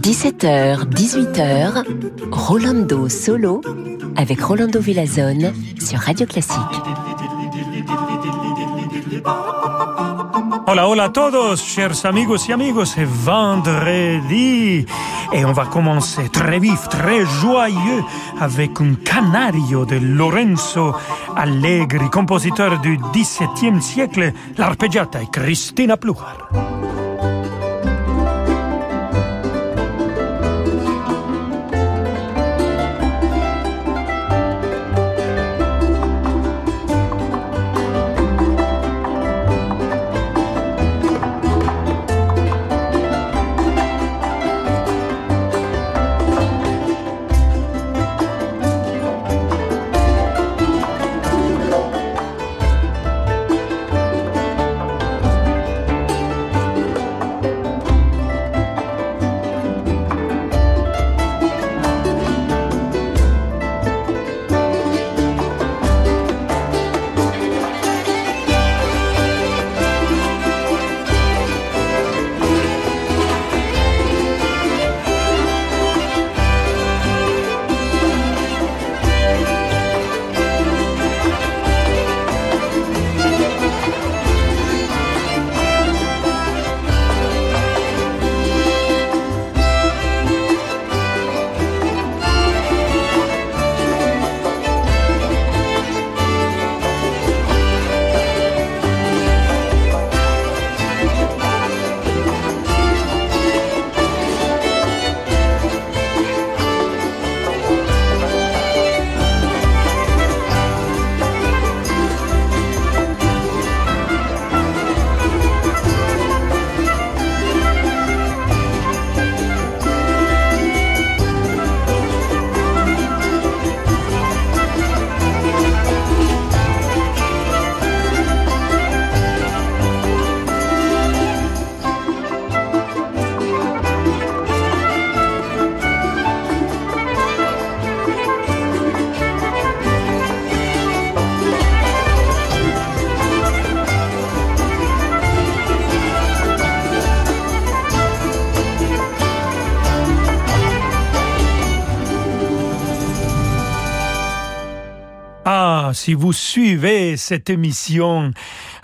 17h, 18h, Rolando Solo avec Rolando Villazone sur Radio Classique. Hola, hola a todos, chers amigos y amigos, c'est vendredi et on va commencer très vif, très joyeux avec un canario de Lorenzo Allegri, compositeur du XVIIe siècle, l'arpeggiata et Cristina Plujar. Si vous suivez cette émission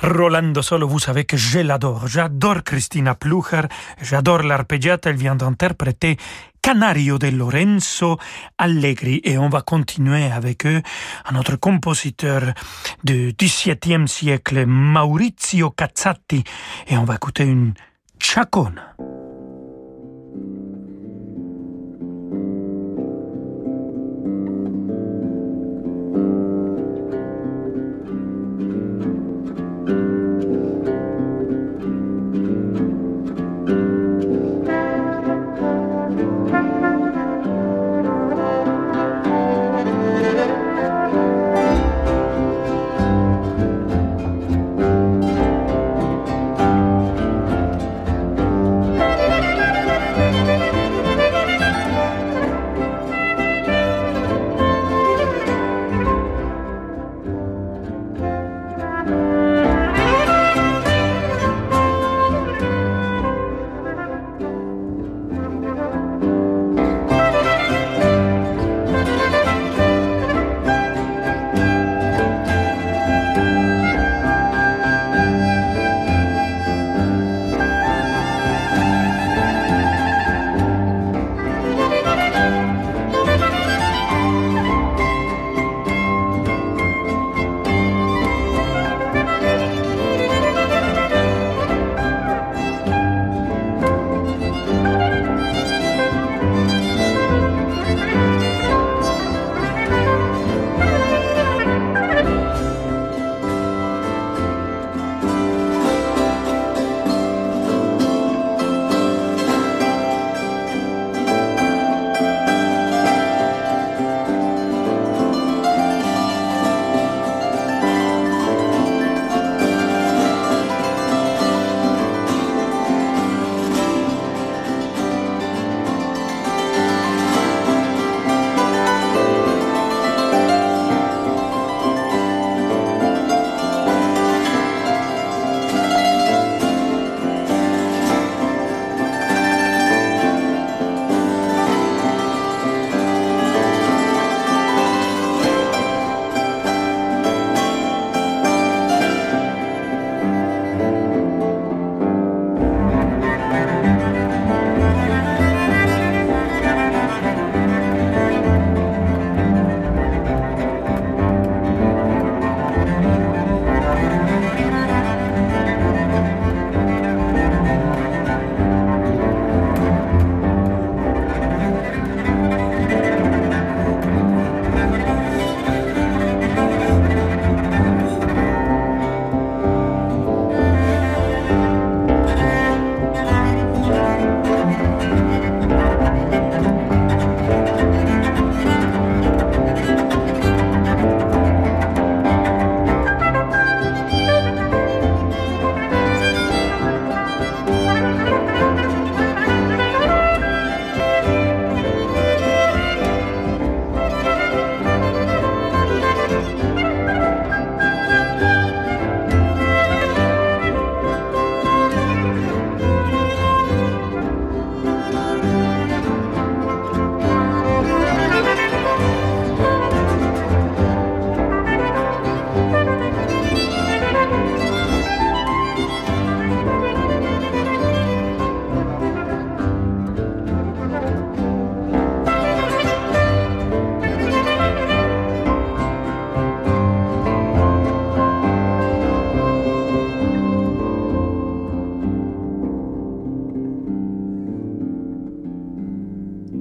Rolando Solo, vous savez que je l'adore. J'adore Christina Plucher, j'adore l'arpeggiata, elle vient d'interpréter Canario de Lorenzo Allegri et on va continuer avec eux, un autre compositeur du XVIIe siècle, Maurizio Cazzati, et on va écouter une chacona.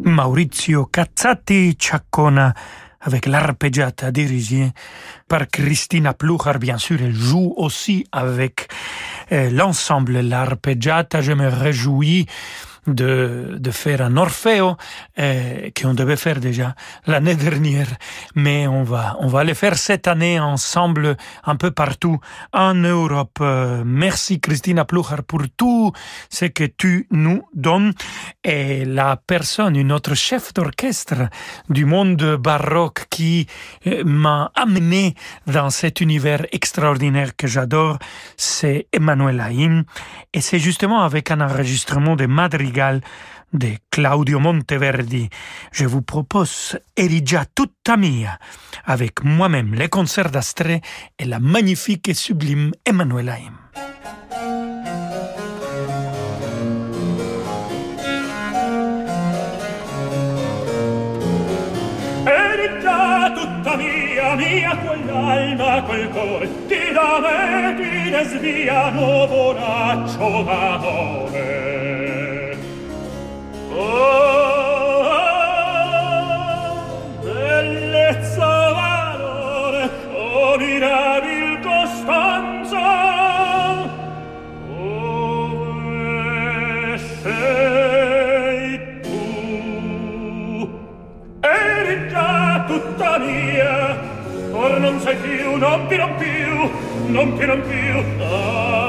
Maurizio Cazzati Ciaccona avec l'arpeggiata dirigée par Christina Pluchar, bien sûr, elle joue aussi avec euh, l'ensemble l'arpeggiata. Je me réjouis de, faire un Orfeo euh, qu'on devait faire déjà l'année dernière, mais on va on va le faire cette année ensemble un peu partout en Europe. Euh, merci Christina Pluchar pour tout ce que tu nous donnes. Et la personne, une autre chef d'orchestre du monde baroque qui euh, m'a amené dans cet univers extraordinaire que j'adore, c'est Emmanuel Haïm. Et c'est justement avec un enregistrement de Madrigal de Claudio Monteverdi, je vous propose Erigia tutta mia, avec moi-même les concerts d'Astrée et la magnifique et sublime Emmanuel Haïm. tutta mia, mia quell'alma, quel cuore, ti da me ti desvia, nuovo raccio d'amore. Non sei più non più non più non più non più. Ah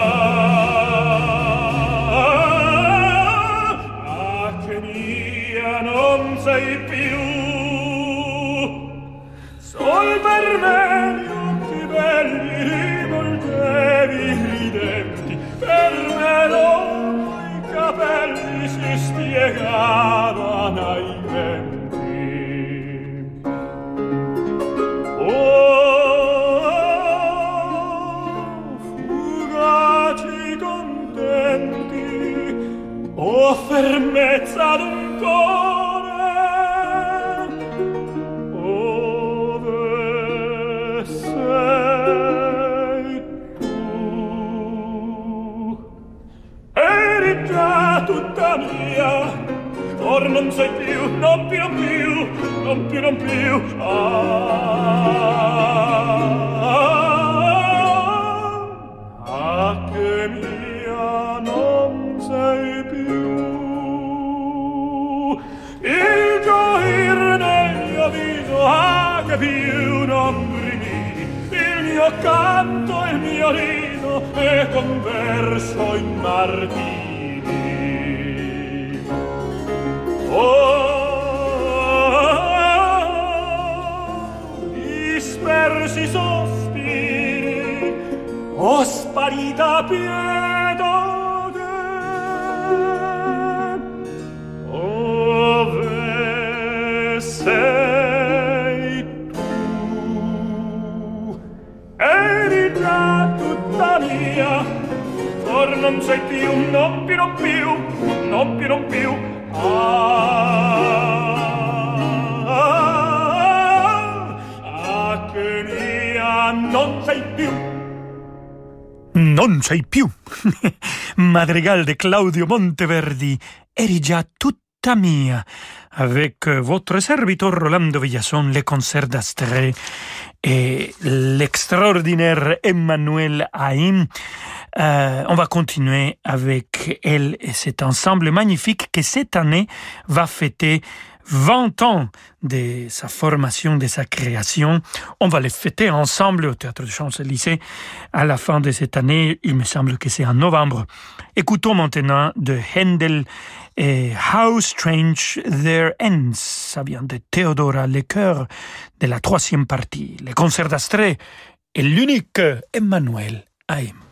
or non sei più non più non più non più non più ah, ah che mia non sei più Non sei più. Madrigal de Claudio Monteverdi, eri già tutta mia. Avec votre serviteur Rolando Villason, les concerts d'Astrée et l'extraordinaire Emmanuel Haïm. Euh, on va continuer avec elle et cet ensemble magnifique qui cette année va fêter 20 ans de sa formation, de sa création. On va les fêter ensemble au Théâtre de Champs-Élysées à la fin de cette année. Il me semble que c'est en novembre. Écoutons maintenant de Handel et How Strange Their Ends. Ça vient de Theodora Lecoeur de la troisième partie. Le concert d'Astrée et l'unique Emmanuel Haïm.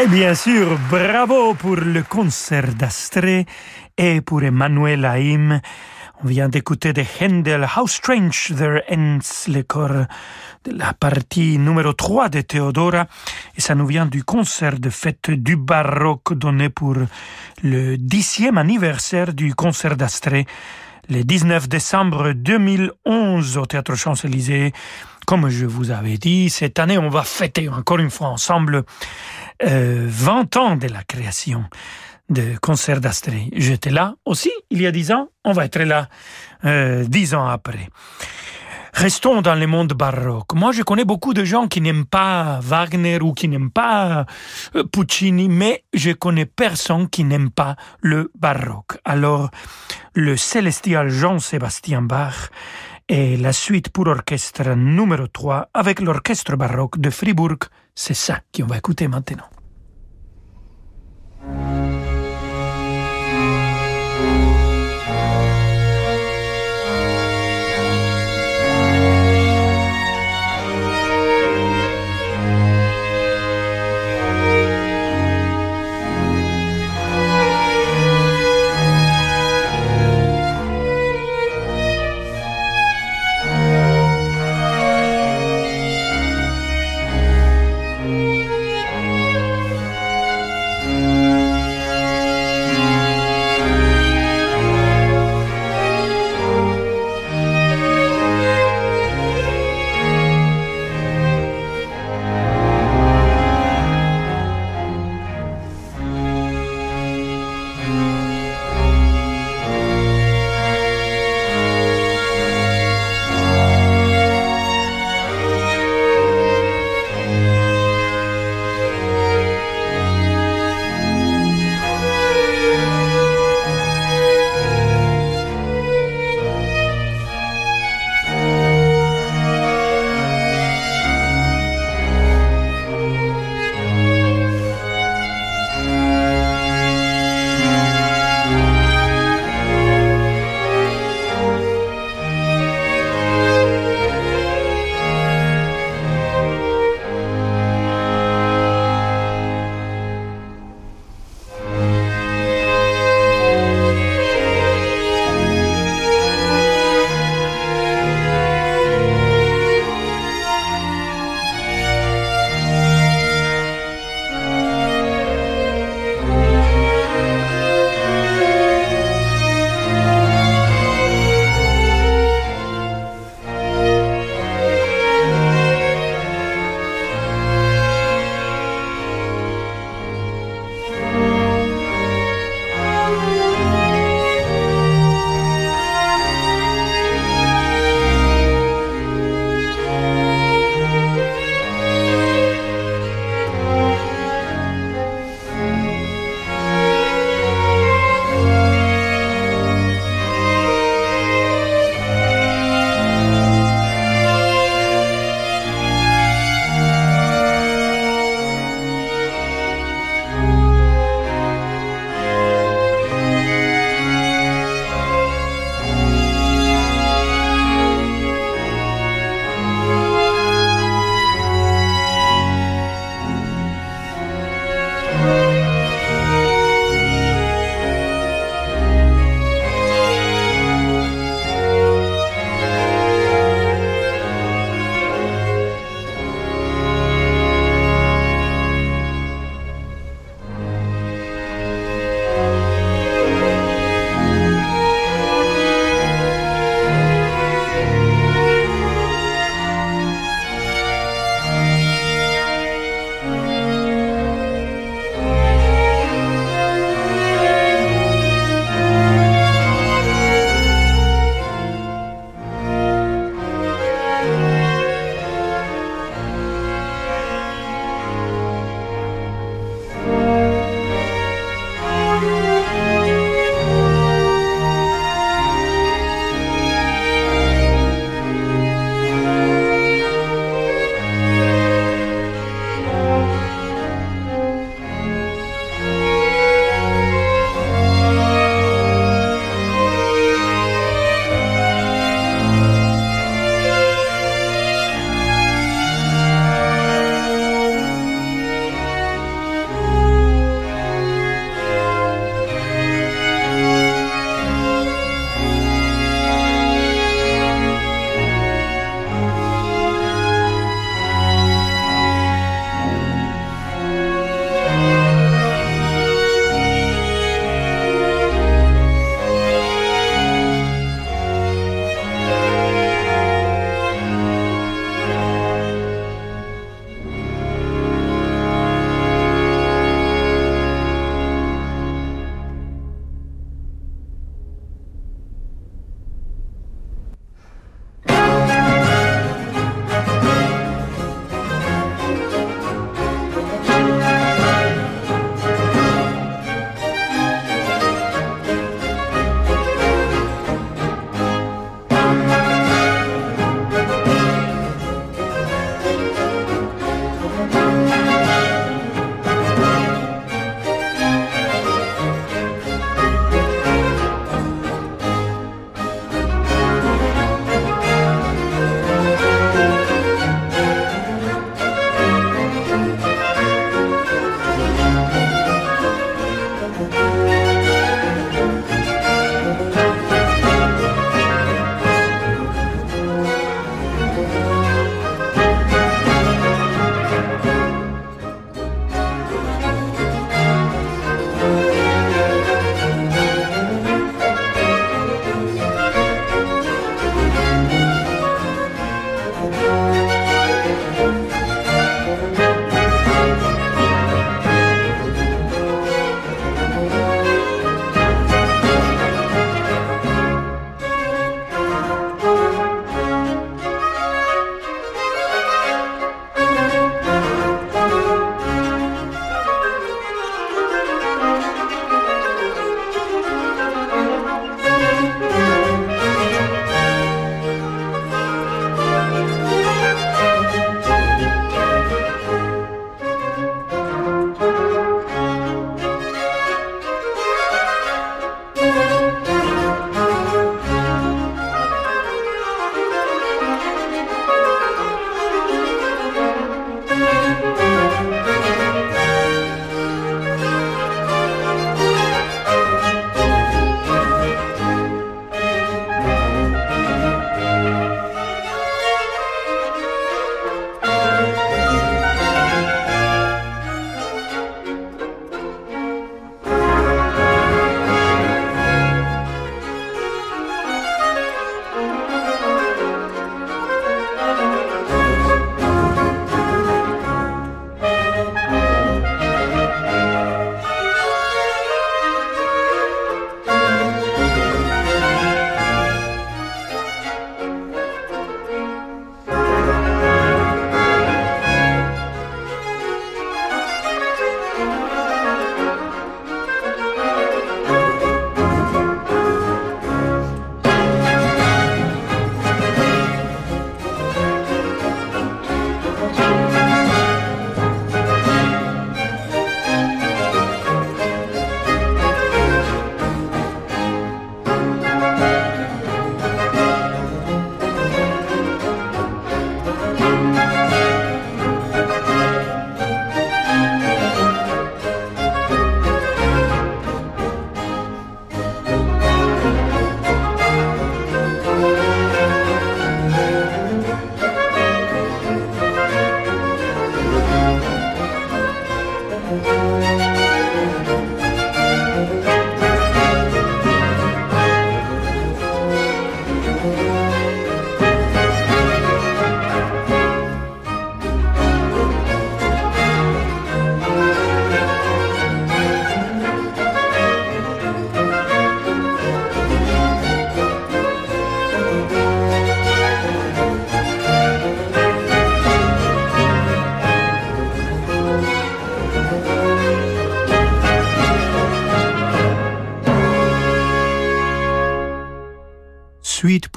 Et bien sûr, bravo pour le concert d'Astrée et pour Emmanuel Haïm. On vient d'écouter de Handel How Strange There Ends, le corps de la partie numéro 3 de Theodora. Et ça nous vient du concert de fête du baroque donné pour le dixième anniversaire du concert d'Astrée, le 19 décembre 2011 au Théâtre Champs-Élysées. Comme je vous avais dit, cette année, on va fêter encore une fois ensemble euh, 20 ans de la création de concert d'Astrée. J'étais là aussi il y a dix ans, on va être là euh, dix ans après. Restons dans le monde baroque. Moi, je connais beaucoup de gens qui n'aiment pas Wagner ou qui n'aiment pas euh, Puccini, mais je connais personne qui n'aime pas le baroque. Alors, le célestial Jean-Sébastien Bach est la suite pour orchestre numéro 3 avec l'orchestre baroque de Fribourg. C'est ça qu'on va écouter maintenant.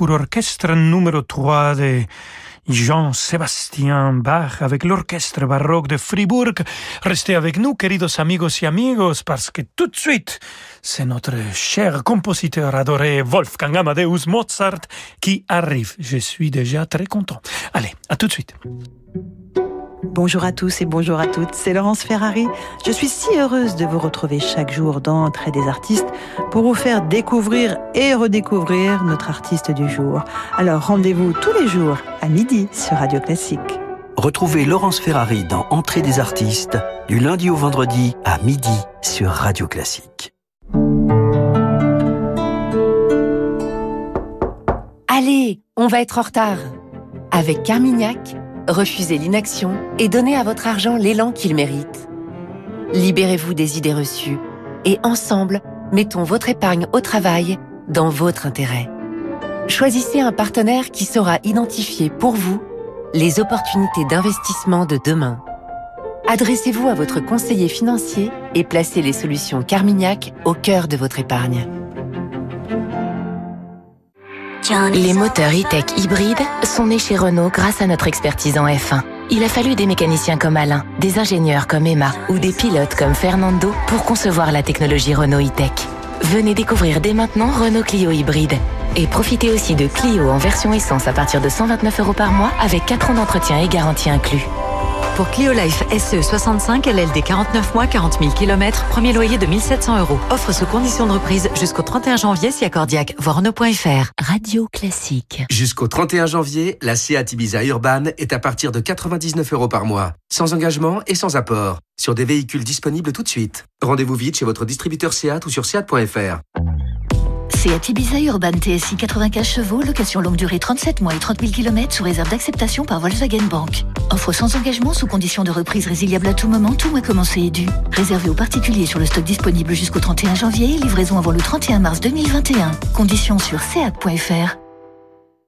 Pour orchestre numéro 3 de Jean-Sébastien Bach avec l'orchestre baroque de Fribourg. Restez avec nous, queridos amigos y amigos, parce que tout de suite, c'est notre cher compositeur adoré Wolfgang Amadeus Mozart qui arrive. Je suis déjà très content. Allez, à tout de suite. Bonjour à tous et bonjour à toutes, c'est Laurence Ferrari. Je suis si heureuse de vous retrouver chaque jour dans Trait des artistes pour vous faire découvrir et redécouvrir notre artiste du jour. Alors rendez-vous tous les jours à midi sur Radio Classique. Retrouvez Laurence Ferrari dans Entrée des artistes du lundi au vendredi à midi sur Radio Classique. Allez, on va être en retard. Avec Carmignac, refusez l'inaction et donnez à votre argent l'élan qu'il mérite. Libérez-vous des idées reçues et ensemble, mettons votre épargne au travail dans votre intérêt. Choisissez un partenaire qui saura identifier pour vous les opportunités d'investissement de demain. Adressez-vous à votre conseiller financier et placez les solutions Carmignac au cœur de votre épargne. Les moteurs e-tech hybrides sont nés chez Renault grâce à notre expertise en F1. Il a fallu des mécaniciens comme Alain, des ingénieurs comme Emma ou des pilotes comme Fernando pour concevoir la technologie Renault e-tech. Venez découvrir dès maintenant Renault Clio hybride. Et profitez aussi de Clio en version essence à partir de 129 euros par mois avec 4 ans d'entretien et garantie inclus. Pour Clio Life SE 65 LLD 49 mois, 40 000 km, premier loyer de 1700 euros. Offre sous condition de reprise jusqu'au 31 janvier si accordiaque. Renault.fr. Radio Classique. Jusqu'au 31 janvier, la Seat Ibiza Urban est à partir de 99 euros par mois. Sans engagement et sans apport. Sur des véhicules disponibles tout de suite. Rendez-vous vite chez votre distributeur Seat ou sur seat.fr. Seat Ibiza Urban TSI 95 chevaux, location longue durée 37 mois et 30 000 km sous réserve d'acceptation par Volkswagen Bank. Offre sans engagement sous condition de reprise résiliable à tout moment, tout mois commencé et dû. Réservé aux particuliers sur le stock disponible jusqu'au 31 janvier, livraison avant le 31 mars 2021. Conditions sur seat.fr.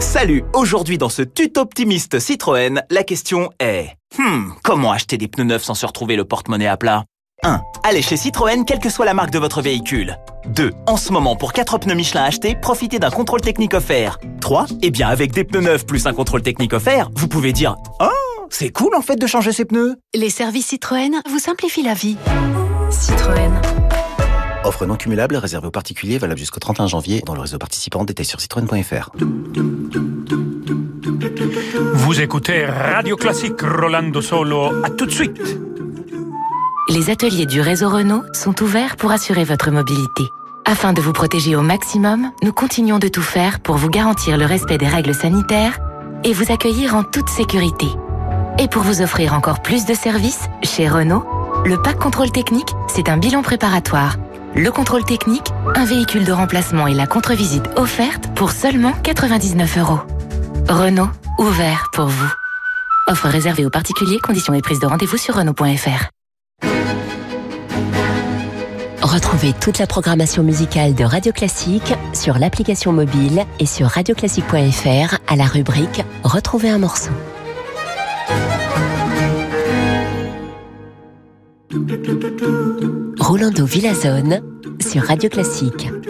Salut, aujourd'hui dans ce tuto optimiste Citroën, la question est Hmm, comment acheter des pneus neufs sans se retrouver le porte-monnaie à plat? 1. Allez chez Citroën, quelle que soit la marque de votre véhicule. 2. En ce moment, pour 4 pneus Michelin achetés, profitez d'un contrôle technique offert. 3. Eh bien, avec des pneus neufs plus un contrôle technique offert, vous pouvez dire Oh, c'est cool en fait de changer ces pneus. Les services Citroën vous simplifient la vie. Citroën. Offre non cumulable réservée aux particuliers valable jusqu'au 31 janvier dans le réseau participant. Détails sur citroën.fr. Vous écoutez Radio Classique Rolando Solo. À tout de suite. Les ateliers du réseau Renault sont ouverts pour assurer votre mobilité. Afin de vous protéger au maximum, nous continuons de tout faire pour vous garantir le respect des règles sanitaires et vous accueillir en toute sécurité. Et pour vous offrir encore plus de services, chez Renault, le pack contrôle technique, c'est un bilan préparatoire le contrôle technique, un véhicule de remplacement et la contre-visite offerte pour seulement 99 euros. Renault, ouvert pour vous. Offre réservée aux particuliers, conditions et prise de rendez-vous sur Renault.fr. Retrouvez toute la programmation musicale de Radio Classique sur l'application mobile et sur radioclassique.fr à la rubrique Retrouver un morceau. Rolando Villazone sur Radio Classique.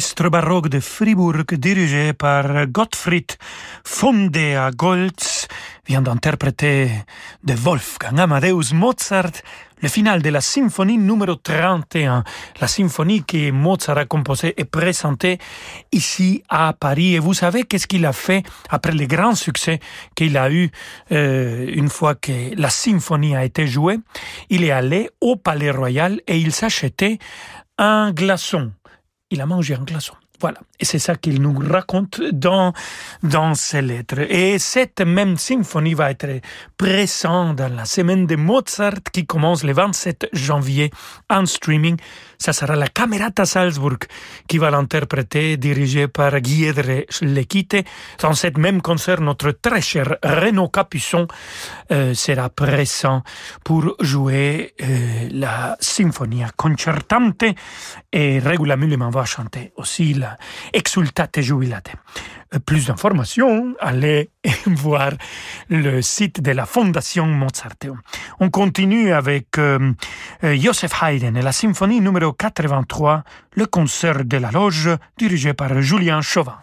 L'orchestre baroque de Fribourg dirigé par Gottfried Fondea Goltz vient d'interpréter de Wolfgang Amadeus Mozart le final de la symphonie numéro 31, la symphonie que Mozart a composée et présentée ici à Paris. Et vous savez qu'est-ce qu'il a fait après le grand succès qu'il a eu euh, une fois que la symphonie a été jouée? Il est allé au Palais Royal et il s'achetait un glaçon il a mangé un glaçon. Voilà. Et c'est ça qu'il nous raconte dans, dans ses lettres. Et cette même symphonie va être présente dans la semaine de Mozart qui commence le 27 janvier en streaming. Ça sera la Camerata Salzburg qui va l'interpréter, dirigée par Guillaume Lequite. Dans cette même concert, notre très cher Renaud Capuçon euh, sera présent pour jouer euh, la Symphonia Concertante et régulièrement va chanter aussi la Exultate Jubilate. Plus d'informations, allez voir le site de la Fondation Mozarteum. On continue avec euh, euh, Joseph Haydn et la symphonie numéro 83, le concert de la loge dirigé par Julien Chauvin.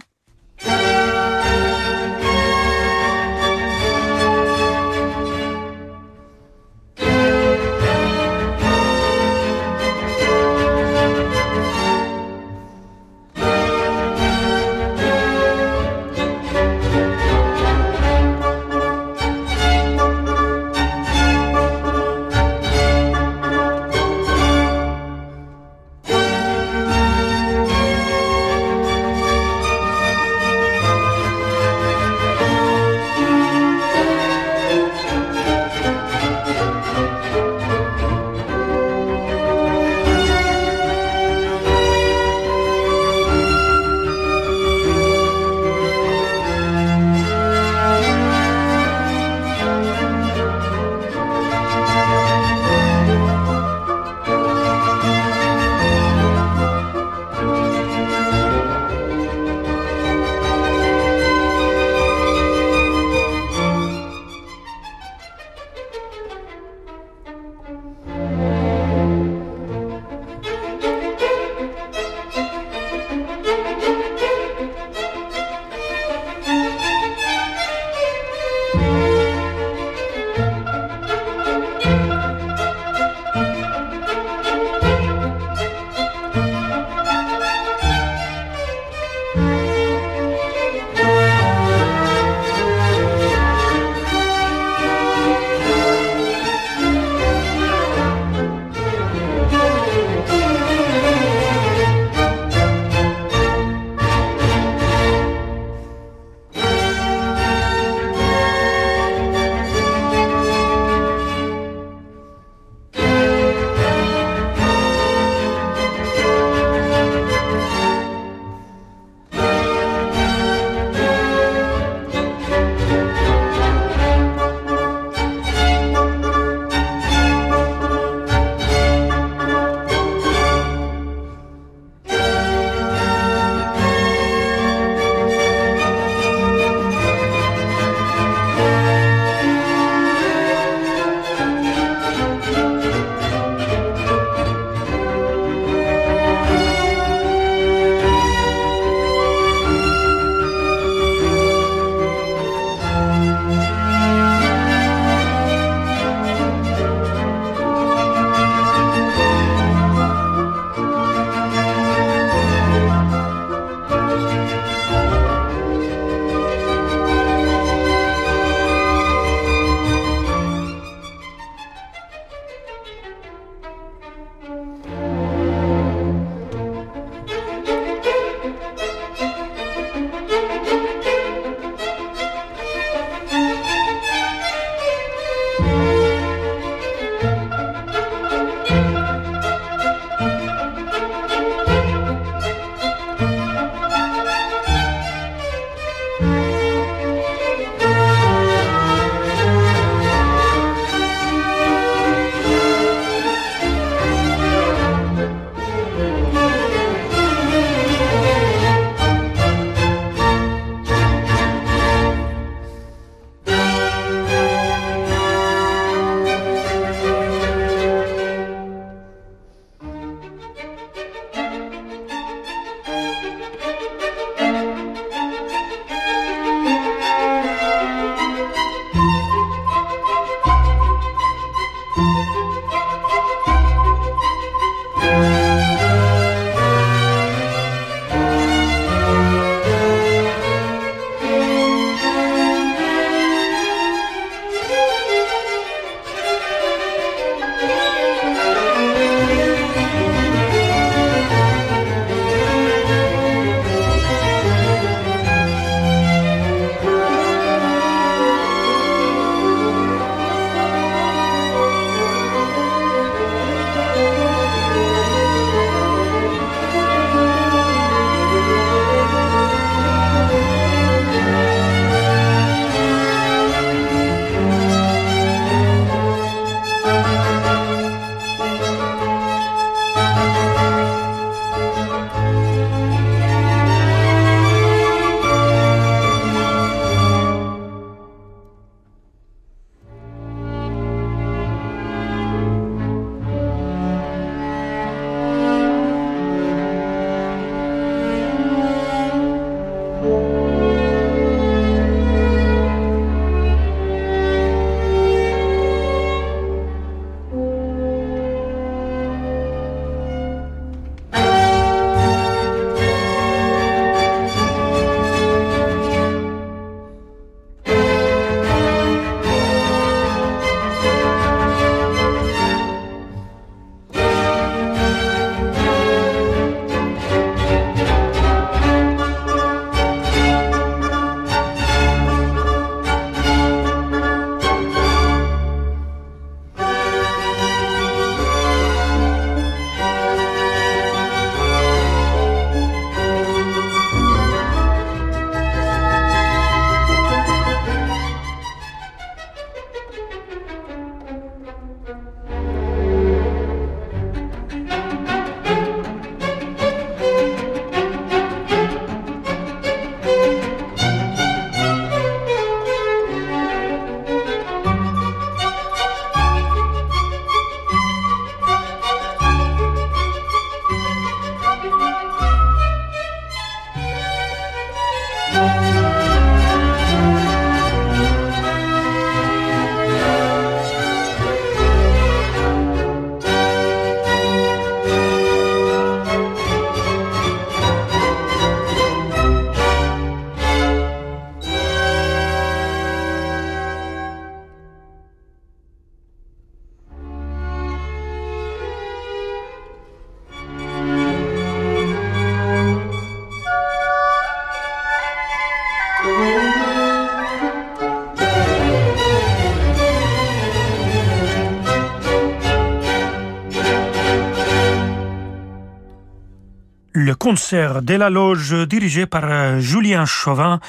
Concert de la loge dirigé par euh, Julien Chauvin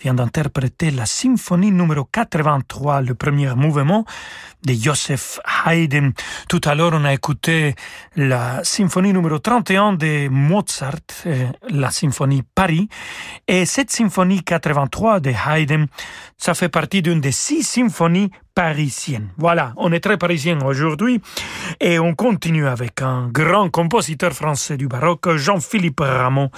vient d'interpréter la symphonie numéro 83, le premier mouvement de Joseph Haydn. Tout à l'heure, on a écouté la symphonie numéro 31 de Mozart, euh, la symphonie Paris. Et cette symphonie 83 de Haydn, ça fait partie d'une des six symphonies Voilà, on est très parisien aujourd'hui et on continue avec un grand compositeur français du baroque, Jean-Philippe Rameau.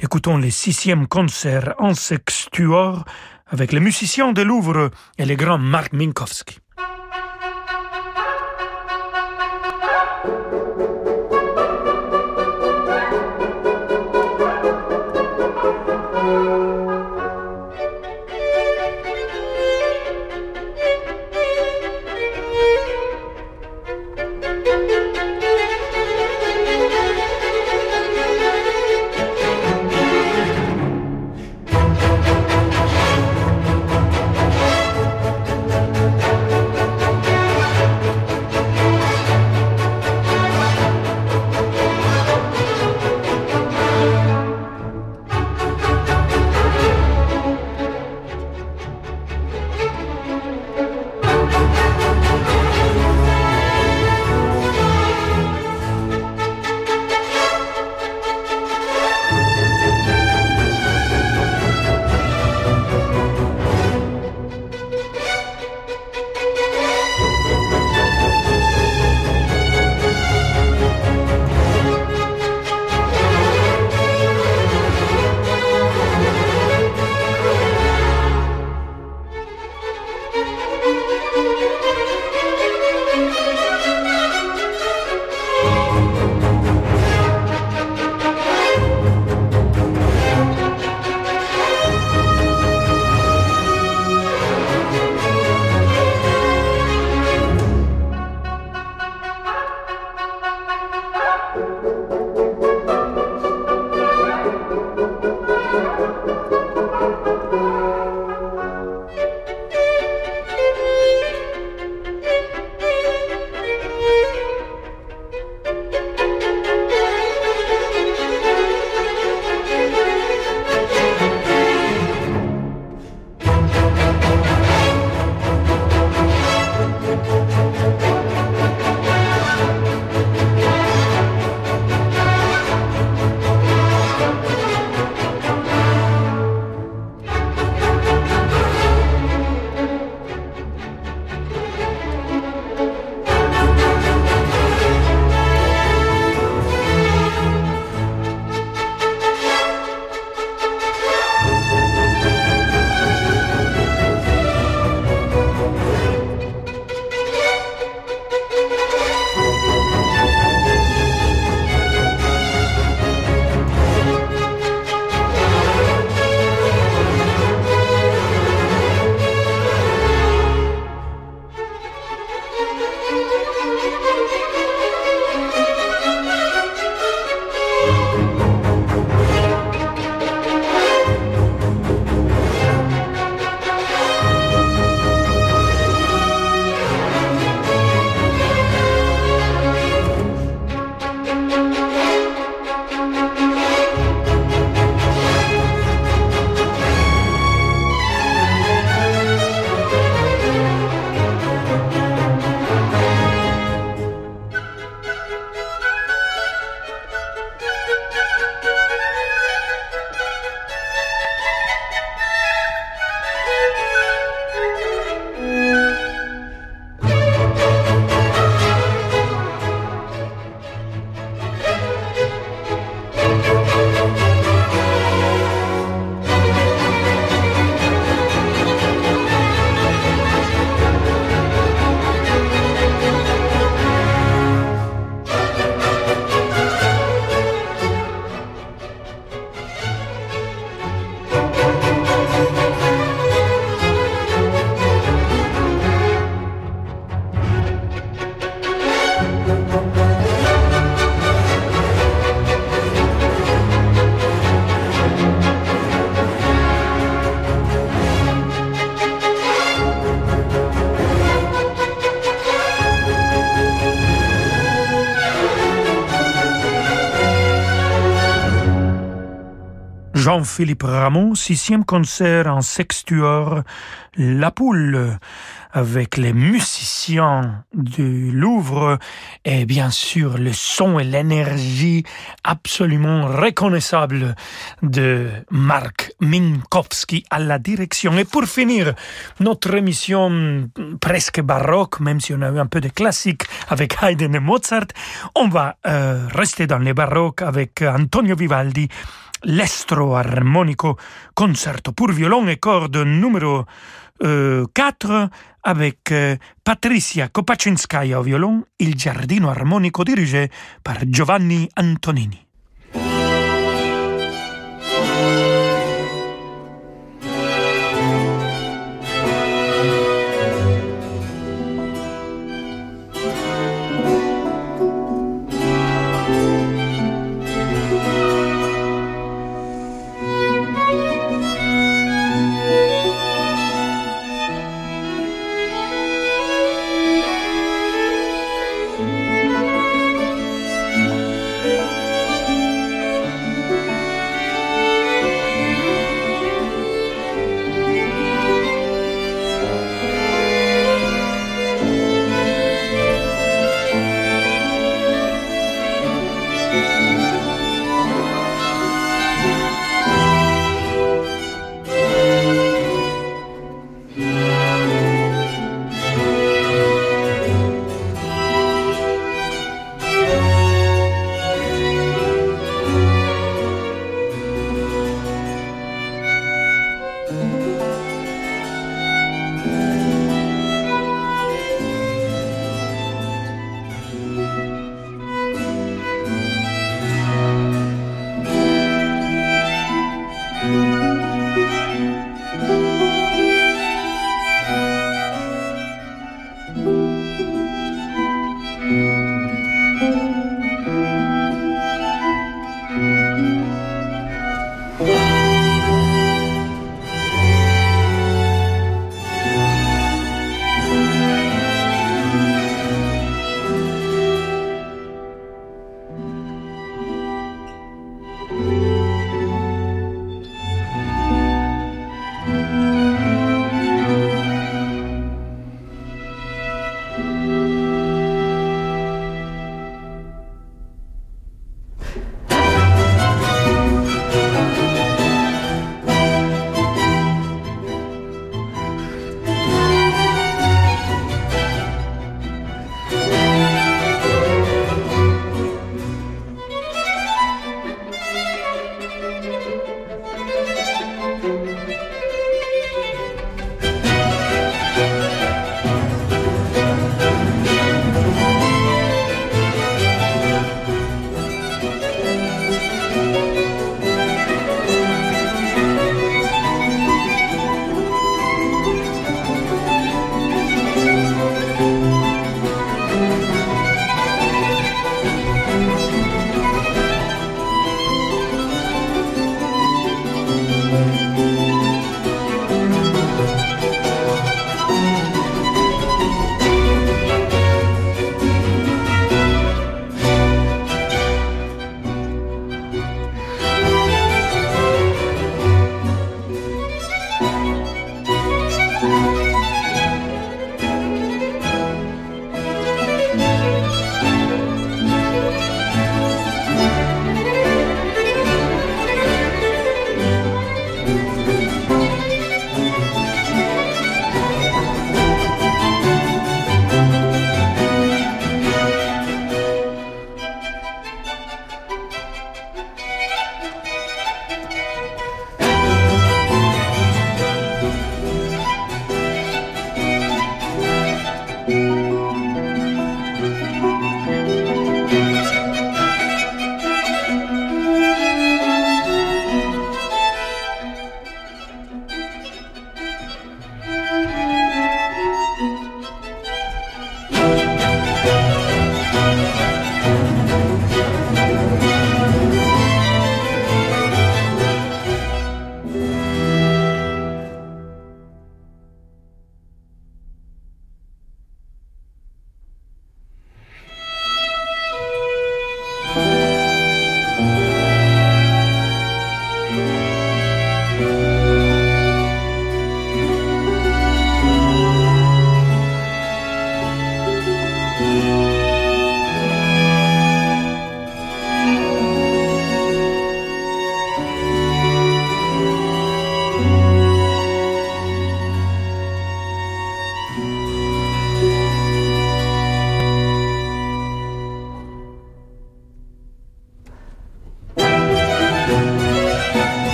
Écoutons le sixième concert en sextuor avec les musiciens de Louvre et le grand Marc Minkowski. Jean-Philippe Rameau, sixième concert en sextuor La Poule avec les musiciens du Louvre et bien sûr le son et l'énergie absolument reconnaissable de Marc Minkowski à la direction. Et pour finir notre émission presque baroque, même si on a eu un peu de classique avec Haydn et Mozart, on va euh, rester dans les baroques avec Antonio Vivaldi l'estro armonico concerto pour violon et cordes numéro 4 avec euh, Patricia Kopaczynskaya au violon, il giardino armonico dirigé par Giovanni Antonini.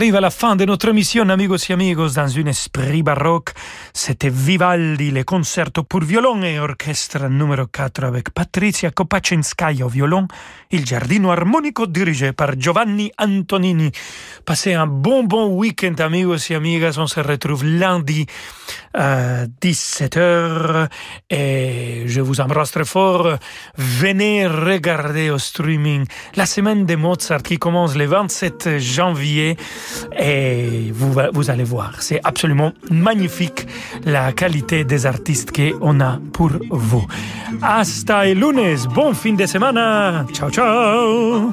On arrive à la fin de notre émission, amigos et amigos, dans un esprit baroque. C'était Vivaldi, le concerto pour violon et orchestre numéro 4 avec Patrizia Kopaczynskaya au violon, il giardino armonico dirigé par Giovanni Antonini. Passez un bon bon week-end, amigos et amigas. On se retrouve lundi à 17h et je vous embrasse très fort. Venez regarder au streaming la semaine de Mozart qui commence le 27 janvier et vous, vous allez voir, c'est absolument magnifique la qualité des artistes qu'on a pour vous. Hasta el lunes, bon fin de semana. Ciao, ciao.